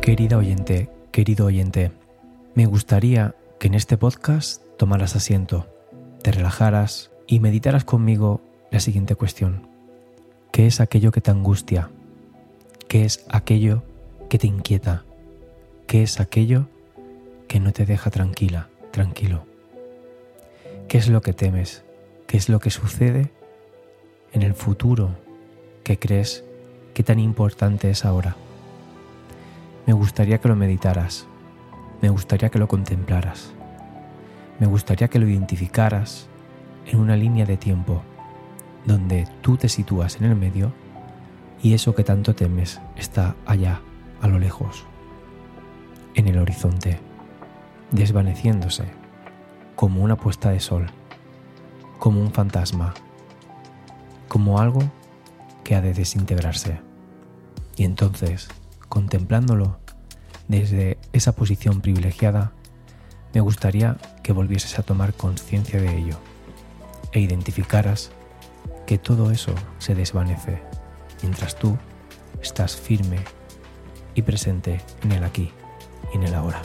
Querida oyente, querido oyente, me gustaría que en este podcast tomaras asiento, te relajaras y meditaras conmigo la siguiente cuestión. ¿Qué es aquello que te angustia? ¿Qué es aquello que te inquieta? ¿Qué es aquello que no te deja tranquila, tranquilo? ¿Qué es lo que temes? ¿Qué es lo que sucede en el futuro que crees que tan importante es ahora? Me gustaría que lo meditaras, me gustaría que lo contemplaras, me gustaría que lo identificaras en una línea de tiempo donde tú te sitúas en el medio y eso que tanto temes está allá, a lo lejos, en el horizonte, desvaneciéndose como una puesta de sol, como un fantasma, como algo que ha de desintegrarse. Y entonces, contemplándolo desde esa posición privilegiada, me gustaría que volvieses a tomar conciencia de ello e identificaras que todo eso se desvanece mientras tú estás firme y presente en el aquí y en el ahora.